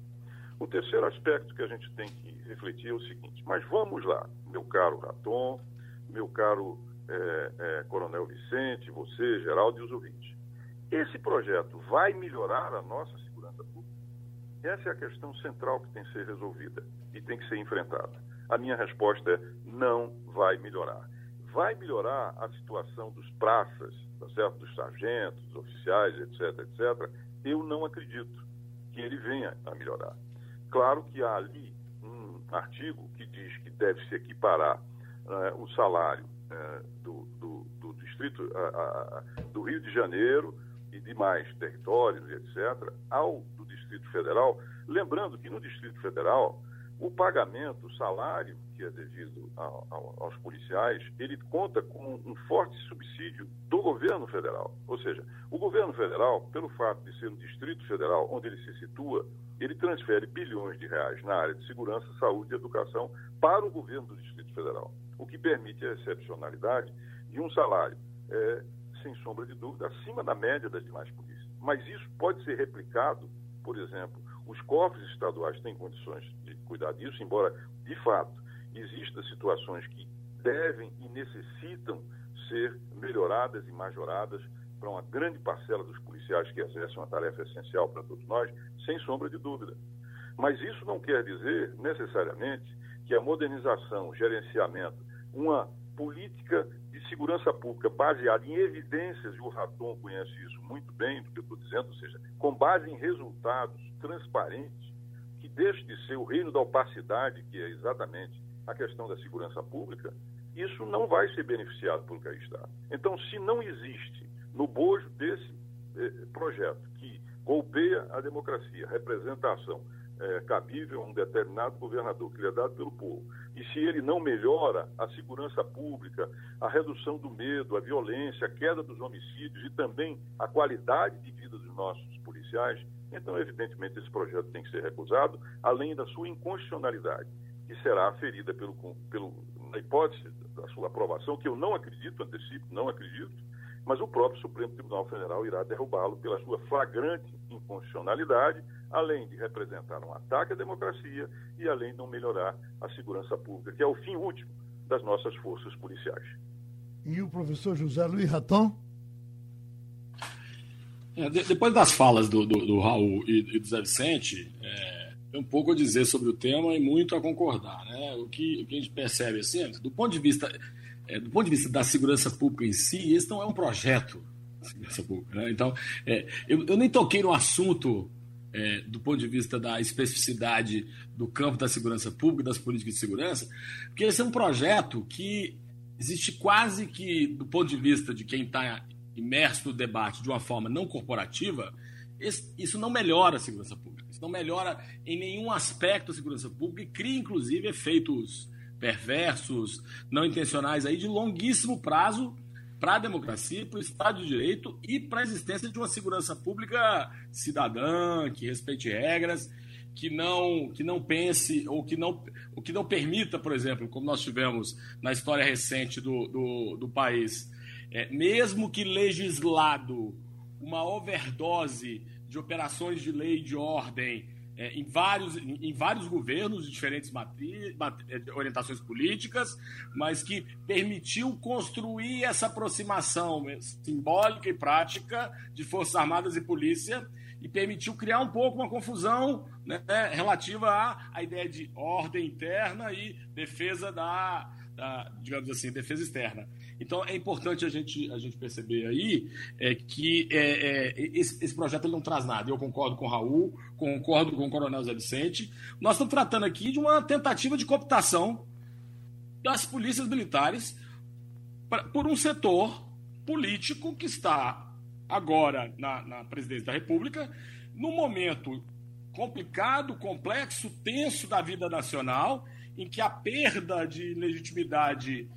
S5: O terceiro aspecto que a gente tem que refletir é o seguinte: mas vamos lá, meu caro Raton, meu caro é, é, Coronel Vicente, você, Geraldo e os ouvintes. Esse projeto vai melhorar a nossa segurança pública? Essa é a questão central que tem que ser resolvida e tem que ser enfrentada. A minha resposta é: não vai melhorar. Vai melhorar a situação dos praças, tá certo? dos sargentos, dos oficiais, etc., etc. Eu não acredito que ele venha a melhorar. Claro que há ali um artigo que diz que deve se equiparar uh, o salário uh, do, do, do, distrito uh, do Rio de Janeiro e demais territórios, etc., ao do Distrito Federal. Lembrando que no Distrito Federal, o pagamento, o salário que é devido aos policiais, ele conta com um forte subsídio do governo federal. Ou seja, o governo federal, pelo fato de ser o Distrito Federal onde ele se situa, ele transfere bilhões de reais na área de segurança, saúde e educação para o governo do Distrito Federal, o que permite a excepcionalidade de um salário, é, sem sombra de dúvida, acima da média das demais polícias. Mas isso pode ser replicado, por exemplo, os cofres estaduais têm condições de cuidar disso, embora, de fato, existam situações que devem e necessitam ser melhoradas e majoradas para uma grande parcela dos policiais que exercem uma tarefa essencial para todos nós, sem sombra de dúvida. Mas isso não quer dizer, necessariamente, que a modernização, o gerenciamento, uma política de segurança pública baseada em evidências, e o Raton conhece isso muito bem, do que eu estou dizendo, ou seja, com base em resultados transparentes, que deixe de ser o reino da opacidade, que é exatamente a questão da segurança pública, isso não vai ser beneficiado pelo que está. Então, se não existe no bojo desse eh, projeto que golpeia a democracia, representação eh, cabível a um determinado governador que lhe é dado pelo povo, e se ele não melhora a segurança pública, a redução do medo, a violência, a queda dos homicídios e também a qualidade de vida dos nossos policiais, então, evidentemente, esse projeto tem que ser recusado, além da sua inconstitucionalidade que será aferida pelo, pelo, na hipótese da sua aprovação, que eu não acredito, antecipo, não acredito, mas o próprio Supremo Tribunal Federal irá derrubá-lo pela sua flagrante inconstitucionalidade, além de representar um ataque à democracia e além de não melhorar a segurança pública, que é o fim último das nossas forças policiais.
S2: E o professor José Luiz Raton?
S6: É, de, depois das falas do, do, do Raul e, e do Zé Vicente, é tem um pouco a dizer sobre o tema e muito a concordar. Né? O, que, o que a gente percebe assim, do ponto de vista é, do ponto de vista da segurança pública em si, esse não é um projeto de segurança pública. Né? Então, é, eu, eu, nem toquei no assunto é, do ponto de vista da especificidade do campo da segurança pública, das políticas de segurança, porque esse é um projeto que existe quase que, do ponto de vista de quem está imerso no debate de uma forma não corporativa, isso não melhora a segurança pública não melhora em nenhum aspecto a segurança pública e cria, inclusive, efeitos perversos, não intencionais aí de longuíssimo prazo para a democracia, para o Estado de Direito e para a existência de uma segurança pública cidadã, que respeite regras, que não, que não pense ou que não, o que não permita, por exemplo, como nós tivemos na história recente do, do, do país, é, mesmo que legislado uma overdose de operações de lei e de ordem é, em, vários, em, vários governos de diferentes matri, é, orientações políticas, mas que permitiu construir essa aproximação simbólica e prática de Forças Armadas e Polícia e permitiu criar um pouco uma confusão né, relativa à, à ideia de ordem interna e defesa da, da, digamos assim, defesa externa. Então é importante a gente, a gente perceber aí é, que é, é, esse, esse, projeto ele não traz nada. Eu concordo com o Raul, concordo com o Coronel Zé Vicente. Nós estamos tratando aqui de uma tentativa de cooptação das polícias militares pra, por um setor político que está agora na, na presidência da República, num momento complicado, complexo, tenso da vida nacional, em que a perda de legitimidade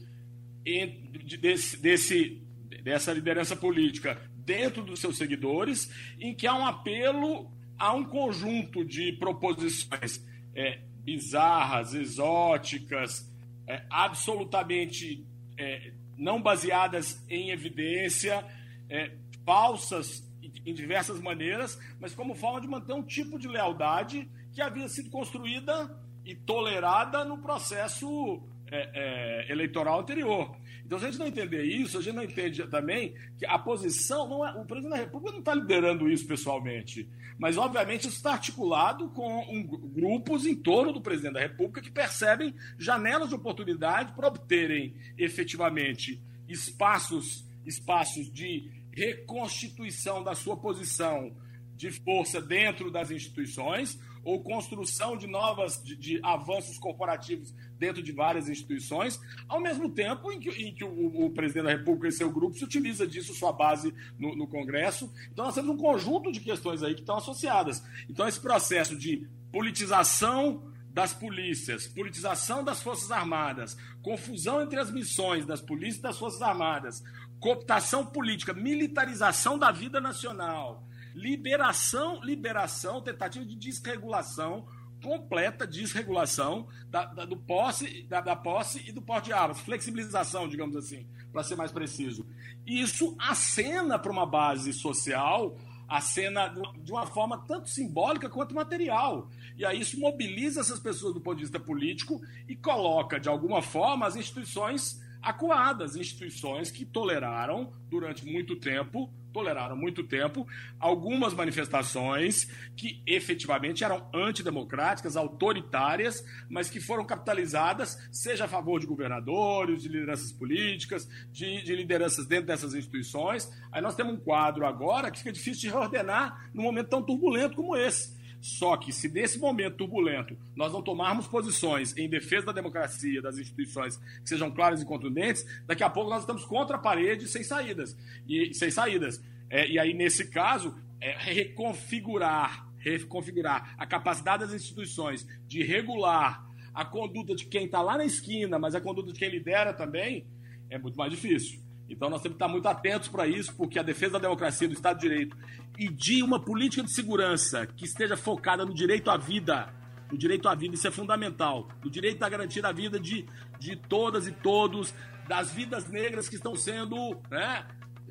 S6: desse, desse, dessa liderança política dentro dos seus seguidores, em que há um apelo a um conjunto de proposições é, bizarras, exóticas, é, absolutamente é, não baseadas em evidência, é, falsas em diversas maneiras, mas como forma de manter um tipo de lealdade que havia sido construída e tolerada no processo é, é, eleitoral anterior. Então, se a gente não entender isso, a gente não entende também que a posição, não é, o presidente da República não está liderando isso pessoalmente, mas obviamente isso está articulado com um, grupos em torno do presidente da República que percebem janelas de oportunidade para obterem efetivamente espaços, espaços de reconstituição da sua posição de força dentro das instituições ou construção de novas de, de, avanços corporativos dentro de várias instituições, ao mesmo tempo em que, em que o, o, presidente da República e seu grupo se utiliza disso, sua base no, no Congresso. Então nós temos um conjunto de questões aí que estão associadas. Então esse processo de politização das polícias, politização das Forças Armadas, confusão entre as missões das polícias e das Forças Armadas, cooptação política, militarização da vida nacional, liberação, liberação, tentativa de desregulação, completa desregulação da, da, do posse, da, da, posse e do porte de armas, flexibilização, digamos assim, para ser mais preciso. Isso acena para uma base social, acena de uma forma tanto simbólica quanto material. E aí isso mobiliza essas pessoas do ponto de vista político e coloca, de alguma forma, as instituições acuadas, instituições que toleraram durante muito tempo toleraram muito tempo algumas manifestações que efetivamente eram antidemocráticas, autoritárias, mas que foram capitalizadas, seja a favor de governadores, de lideranças políticas, de, de lideranças dentro dessas instituições. Aí nós temos um quadro agora que fica difícil de reordenar num momento tão turbulento como esse. Só que se nesse momento turbulento nós não tomarmos posições em defesa da democracia, das instituições que sejam claras e contundentes, daqui a pouco nós estamos contra a parede sem saídas. E sem saídas. É, e aí, nesse caso, é reconfigurar, reconfigurar a capacidade das instituições de regular a conduta de quem está lá na esquina, mas a conduta de quem lidera também, é muito mais difícil. Então nós temos que estar muito atentos para isso, porque a defesa da democracia, do Estado de Direito e de uma política de segurança que esteja focada no direito à vida, no direito à vida, isso é fundamental, no direito à garantia da vida de, de todas e todos, das vidas negras que estão sendo, né,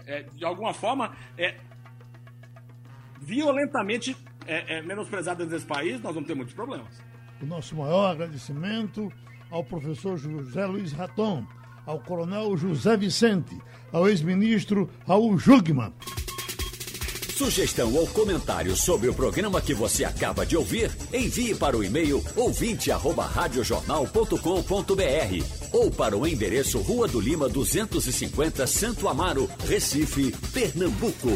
S6: é, de alguma forma, é, violentamente é, é, menosprezadas nesse país, nós vamos ter muitos problemas.
S2: O nosso maior agradecimento ao professor José Luiz Raton ao coronel José Vicente, ao ex-ministro Raul Jugman.
S1: Sugestão ou comentário sobre o programa que você acaba de ouvir, envie para o e-mail ouvinte@radiojornal.com.br ou para o endereço Rua do Lima 250, Santo Amaro, Recife, Pernambuco.